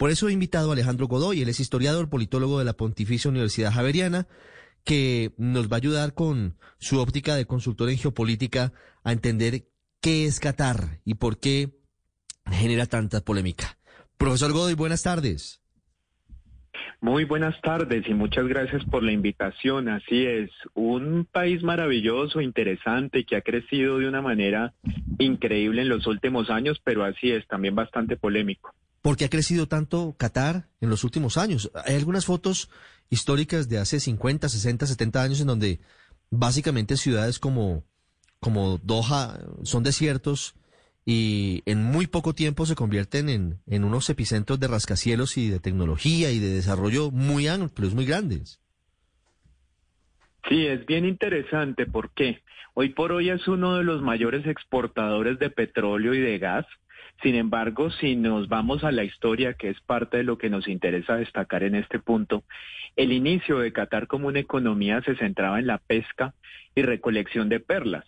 Por eso he invitado a Alejandro Godoy, él es historiador, politólogo de la Pontificia Universidad Javeriana, que nos va a ayudar con su óptica de consultor en geopolítica a entender qué es Qatar y por qué genera tanta polémica. Profesor Godoy, buenas tardes. Muy buenas tardes y muchas gracias por la invitación. Así es, un país maravilloso, interesante, que ha crecido de una manera increíble en los últimos años, pero así es, también bastante polémico. ¿Por qué ha crecido tanto Qatar en los últimos años? Hay algunas fotos históricas de hace 50, 60, 70 años en donde básicamente ciudades como, como Doha son desiertos y en muy poco tiempo se convierten en, en unos epicentros de rascacielos y de tecnología y de desarrollo muy amplios, muy grandes. Sí, es bien interesante porque hoy por hoy es uno de los mayores exportadores de petróleo y de gas. Sin embargo, si nos vamos a la historia, que es parte de lo que nos interesa destacar en este punto, el inicio de Qatar como una economía se centraba en la pesca y recolección de perlas.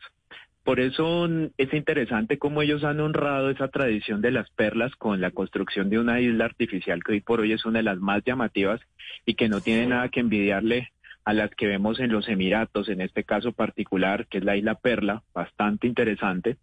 Por eso es interesante cómo ellos han honrado esa tradición de las perlas con la construcción de una isla artificial que hoy por hoy es una de las más llamativas y que no tiene nada que envidiarle a las que vemos en los Emiratos, en este caso particular, que es la isla Perla, bastante interesante.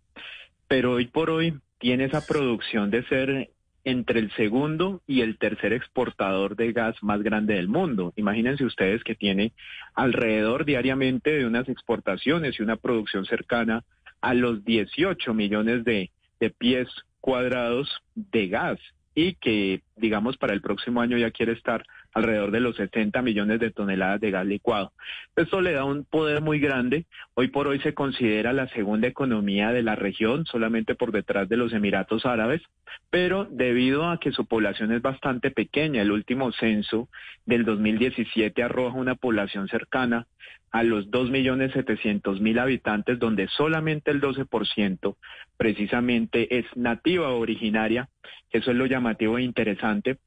Pero hoy por hoy tiene esa producción de ser entre el segundo y el tercer exportador de gas más grande del mundo. Imagínense ustedes que tiene alrededor diariamente de unas exportaciones y una producción cercana a los 18 millones de, de pies cuadrados de gas y que, digamos, para el próximo año ya quiere estar alrededor de los 60 millones de toneladas de gas licuado. Esto le da un poder muy grande. Hoy por hoy se considera la segunda economía de la región, solamente por detrás de los Emiratos Árabes, pero debido a que su población es bastante pequeña, el último censo del 2017 arroja una población cercana a los 2.700.000 habitantes, donde solamente el 12% precisamente es nativa o originaria, eso es lo llamativo e interesante,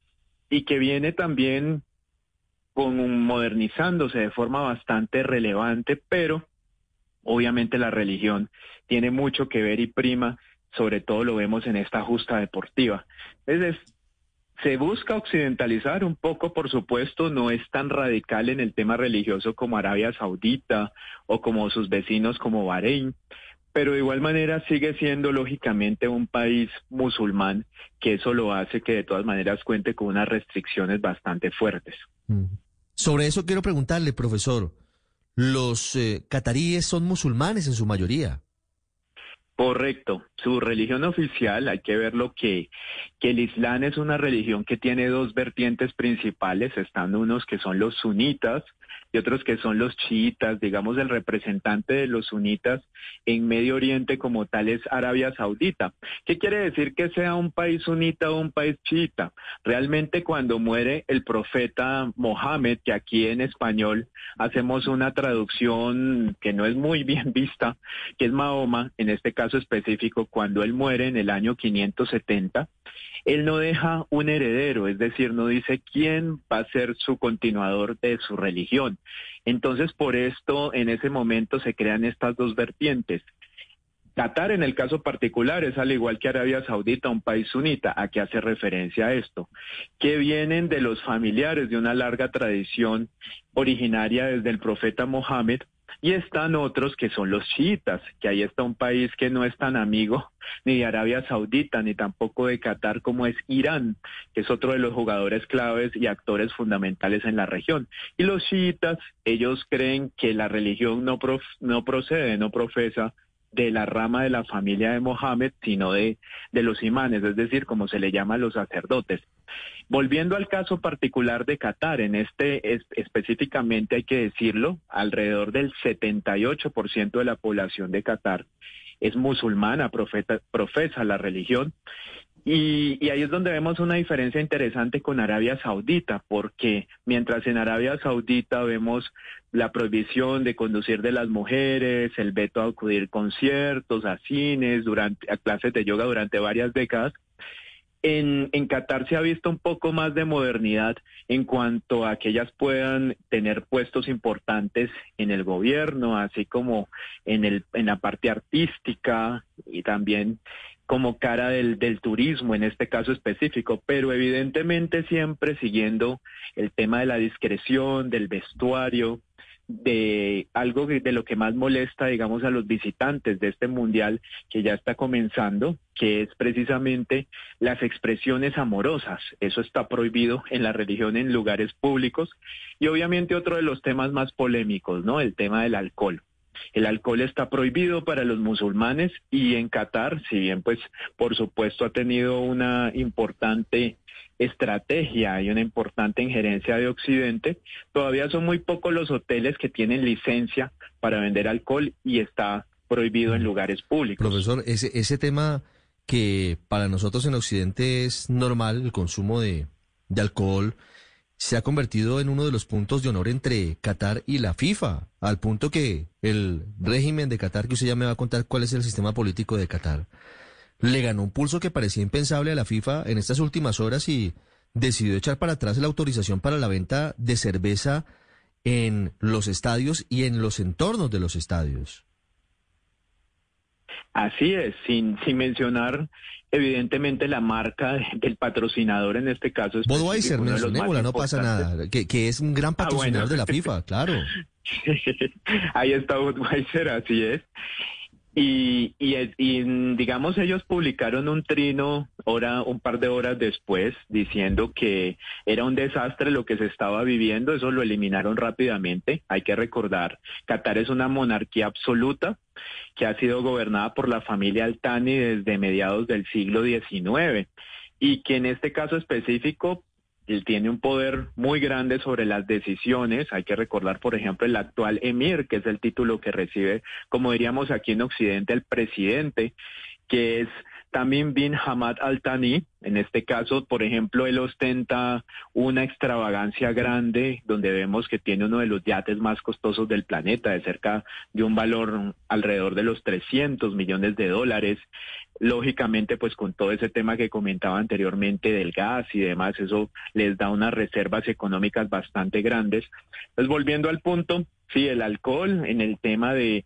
y que viene también con modernizándose de forma bastante relevante, pero obviamente la religión tiene mucho que ver y prima, sobre todo lo vemos en esta justa deportiva. Es, se busca occidentalizar un poco, por supuesto, no es tan radical en el tema religioso como Arabia Saudita o como sus vecinos como Bahrein, pero de igual manera sigue siendo lógicamente un país musulmán, que eso lo hace que de todas maneras cuente con unas restricciones bastante fuertes. Sobre eso quiero preguntarle, profesor, ¿los eh, cataríes son musulmanes en su mayoría? Correcto. Su religión oficial, hay que ver lo que, que el Islam es una religión que tiene dos vertientes principales. Están unos que son los sunitas y otros que son los chiitas. Digamos, el representante de los sunitas en Medio Oriente como tal es Arabia Saudita. ¿Qué quiere decir que sea un país sunita o un país chiita? Realmente cuando muere el profeta Mohammed, que aquí en español hacemos una traducción que no es muy bien vista, que es Mahoma, en este caso, específico, cuando él muere en el año 570, él no deja un heredero, es decir, no dice quién va a ser su continuador de su religión. Entonces, por esto, en ese momento se crean estas dos vertientes. Qatar, en el caso particular, es al igual que Arabia Saudita, un país sunita. ¿A qué hace referencia esto? Que vienen de los familiares de una larga tradición originaria desde el profeta Mohammed, y están otros que son los chiitas, que ahí está un país que no es tan amigo ni de Arabia Saudita, ni tampoco de Qatar como es Irán, que es otro de los jugadores claves y actores fundamentales en la región. Y los chiitas, ellos creen que la religión no, no procede, no profesa de la rama de la familia de Mohammed, sino de, de los imanes, es decir, como se le llama a los sacerdotes. Volviendo al caso particular de Qatar, en este específicamente hay que decirlo, alrededor del 78% de la población de Qatar es musulmana, profesa la religión. Y, ahí es donde vemos una diferencia interesante con Arabia Saudita, porque mientras en Arabia Saudita vemos la prohibición de conducir de las mujeres, el veto a acudir conciertos, a cines, durante, a clases de yoga durante varias décadas, en, en, Qatar se ha visto un poco más de modernidad en cuanto a que ellas puedan tener puestos importantes en el gobierno, así como en, el, en la parte artística y también como cara del, del turismo en este caso específico, pero evidentemente siempre siguiendo el tema de la discreción, del vestuario, de algo de lo que más molesta, digamos, a los visitantes de este mundial que ya está comenzando, que es precisamente las expresiones amorosas. Eso está prohibido en la religión en lugares públicos. Y obviamente otro de los temas más polémicos, ¿no? El tema del alcohol. El alcohol está prohibido para los musulmanes y en Qatar, si bien pues por supuesto ha tenido una importante estrategia y una importante injerencia de Occidente, todavía son muy pocos los hoteles que tienen licencia para vender alcohol y está prohibido en lugares públicos. Profesor, ese, ese tema que para nosotros en Occidente es normal, el consumo de, de alcohol, se ha convertido en uno de los puntos de honor entre Qatar y la FIFA, al punto que el régimen de Qatar, que usted ya me va a contar cuál es el sistema político de Qatar, le ganó un pulso que parecía impensable a la FIFA en estas últimas horas y decidió echar para atrás la autorización para la venta de cerveza en los estadios y en los entornos de los estadios. Así es, sin, sin mencionar evidentemente la marca del patrocinador en este caso es Budweiser, no pasa nada, que, que, es un gran ah, patrocinador de la FIFA, claro. Ahí está Budweiser, así es. Y, y, digamos, ellos publicaron un trino hora, un par de horas después diciendo que era un desastre lo que se estaba viviendo. Eso lo eliminaron rápidamente. Hay que recordar, Qatar es una monarquía absoluta que ha sido gobernada por la familia Altani desde mediados del siglo XIX y que en este caso específico él tiene un poder muy grande sobre las decisiones. Hay que recordar, por ejemplo, el actual emir, que es el título que recibe, como diríamos aquí en Occidente, el presidente, que es también bin Hamad Al-Thani. En este caso, por ejemplo, él ostenta una extravagancia grande donde vemos que tiene uno de los yates más costosos del planeta, de cerca de un valor alrededor de los 300 millones de dólares. Lógicamente, pues con todo ese tema que comentaba anteriormente del gas y demás, eso les da unas reservas económicas bastante grandes. Entonces, volviendo al punto, sí, el alcohol en el tema de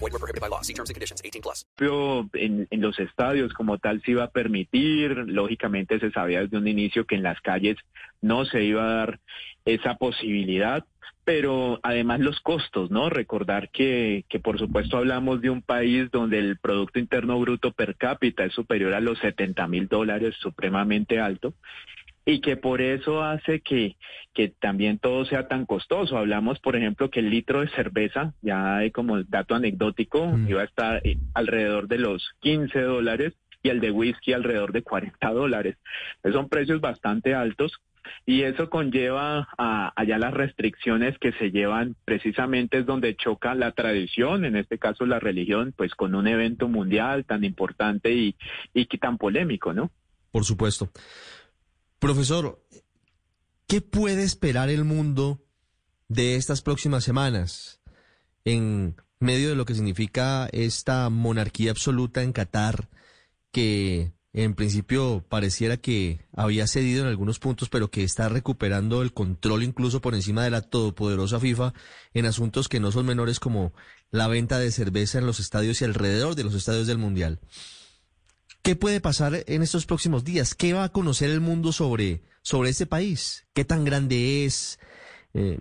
Void were prohibited by law. See terms and conditions. 18 plus. En, en los estadios como tal se iba a permitir. Lógicamente se sabía desde un inicio que en las calles no se iba a dar esa posibilidad pero además los costos, ¿no? Recordar que, que por supuesto hablamos de un país donde el Producto Interno Bruto per cápita es superior a los 70 mil dólares, supremamente alto, y que por eso hace que, que también todo sea tan costoso. Hablamos, por ejemplo, que el litro de cerveza, ya como dato anecdótico, mm. iba a estar eh, alrededor de los 15 dólares y el de whisky alrededor de 40 dólares. son precios bastante altos y eso conlleva a allá las restricciones que se llevan precisamente es donde choca la tradición, en este caso la religión, pues con un evento mundial tan importante y, y tan polémico, ¿no? Por supuesto. Profesor, ¿qué puede esperar el mundo de estas próximas semanas en medio de lo que significa esta monarquía absoluta en Qatar que en principio pareciera que había cedido en algunos puntos, pero que está recuperando el control incluso por encima de la todopoderosa FIFA en asuntos que no son menores como la venta de cerveza en los estadios y alrededor de los estadios del Mundial. ¿Qué puede pasar en estos próximos días? ¿Qué va a conocer el mundo sobre, sobre este país? ¿Qué tan grande es? Eh,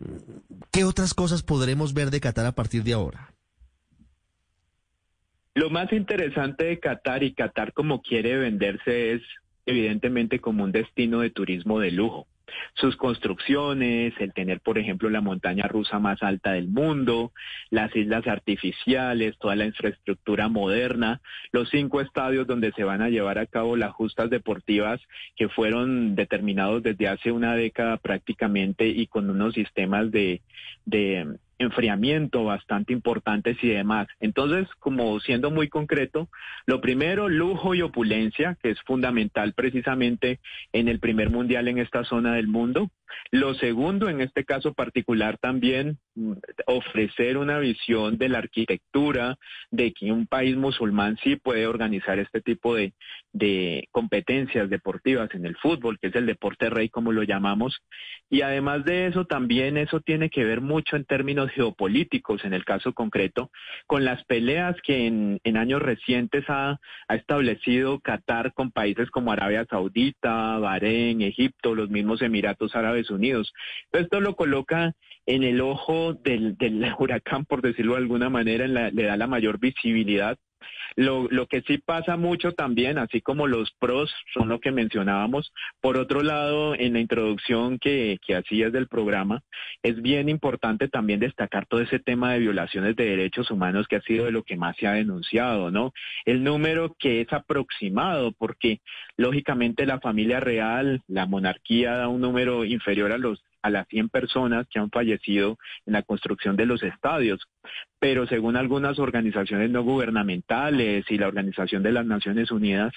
¿Qué otras cosas podremos ver de Qatar a partir de ahora? Lo más interesante de Qatar y Qatar como quiere venderse es evidentemente como un destino de turismo de lujo. Sus construcciones, el tener, por ejemplo, la montaña rusa más alta del mundo, las islas artificiales, toda la infraestructura moderna, los cinco estadios donde se van a llevar a cabo las justas deportivas que fueron determinados desde hace una década prácticamente y con unos sistemas de, de enfriamiento bastante importantes y demás. Entonces, como siendo muy concreto, lo primero, lujo y opulencia, que es fundamental precisamente en el primer mundial en esta zona del mundo. Lo segundo, en este caso particular, también mm, ofrecer una visión de la arquitectura, de que un país musulmán sí puede organizar este tipo de, competencias deportivas en el fútbol, que es el deporte rey como lo llamamos. Y además de eso, también eso tiene que ver mucho en términos geopolíticos, en el caso concreto, con las peleas que en, en años recientes ha, ha establecido Qatar con países como Arabia Saudita, Bahrein, Egipto, los mismos Emiratos Árabes Unidos. Esto lo coloca en el ojo del, del huracán, por decirlo de alguna manera, le da la mayor visibilidad lo, lo que sí pasa mucho también, así como los pros son lo que mencionábamos, por otro lado, en la introducción que, que hacías del programa, es bien importante también destacar todo ese tema de violaciones de derechos humanos que ha sido de lo que más se ha denunciado, ¿no? El número que es aproximado, porque lógicamente la familia real, la monarquía da un número inferior a los a las 100 personas que han fallecido en la construcción de los estadios. Pero según algunas organizaciones no gubernamentales y la Organización de las Naciones Unidas,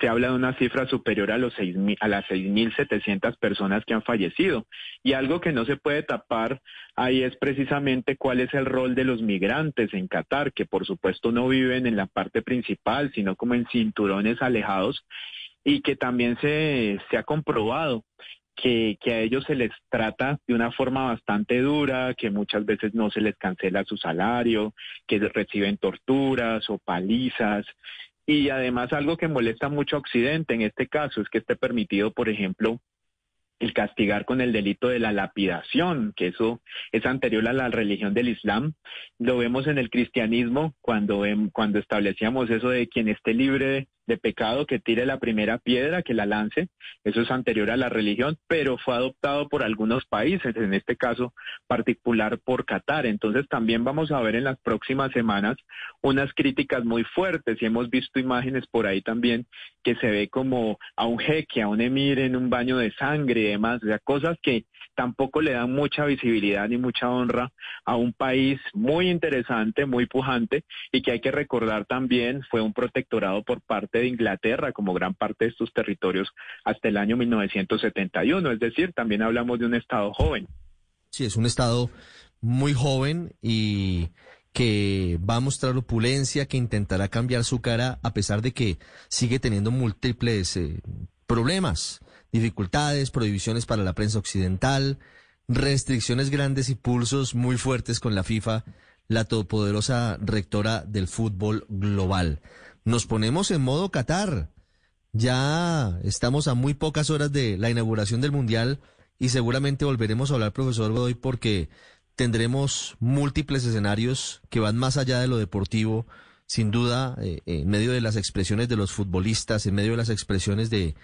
se habla de una cifra superior a, los seis a las 6.700 personas que han fallecido. Y algo que no se puede tapar ahí es precisamente cuál es el rol de los migrantes en Qatar, que por supuesto no viven en la parte principal, sino como en cinturones alejados y que también se, se ha comprobado que, a ellos se les trata de una forma bastante dura, que muchas veces no se les cancela su salario, que reciben torturas o palizas. Y además algo que molesta mucho a Occidente en este caso es que esté permitido, por ejemplo, el castigar con el delito de la lapidación, que eso es anterior a la religión del Islam. Lo vemos en el cristianismo cuando, cuando establecíamos eso de quien esté libre de pecado que tire la primera piedra, que la lance. Eso es anterior a la religión, pero fue adoptado por algunos países, en este caso particular por Qatar. Entonces también vamos a ver en las próximas semanas unas críticas muy fuertes y hemos visto imágenes por ahí también que se ve como a un jeque, a un emir en un baño de sangre y demás, o sea, cosas que tampoco le dan mucha visibilidad ni mucha honra a un país muy interesante, muy pujante y que hay que recordar también fue un protectorado por parte de Inglaterra como gran parte de estos territorios hasta el año 1971, es decir, también hablamos de un estado joven. Sí, es un estado muy joven y que va a mostrar opulencia, que intentará cambiar su cara a pesar de que sigue teniendo múltiples eh, problemas dificultades, prohibiciones para la prensa occidental, restricciones grandes y pulsos muy fuertes con la FIFA, la todopoderosa rectora del fútbol global. Nos ponemos en modo Qatar. Ya estamos a muy pocas horas de la inauguración del Mundial y seguramente volveremos a hablar, profesor Godoy, porque tendremos múltiples escenarios que van más allá de lo deportivo, sin duda, eh, en medio de las expresiones de los futbolistas, en medio de las expresiones de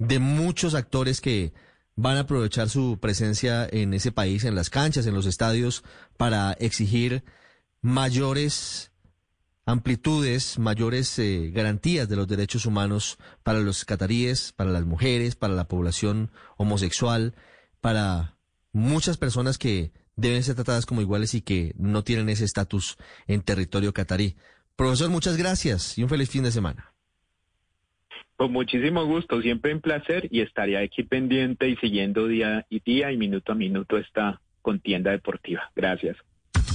de muchos actores que van a aprovechar su presencia en ese país, en las canchas, en los estadios, para exigir mayores amplitudes, mayores eh, garantías de los derechos humanos para los cataríes, para las mujeres, para la población homosexual, para muchas personas que deben ser tratadas como iguales y que no tienen ese estatus en territorio catarí. Profesor, muchas gracias y un feliz fin de semana. Con muchísimo gusto, siempre un placer y estaría aquí pendiente y siguiendo día y día y minuto a minuto esta contienda deportiva. Gracias.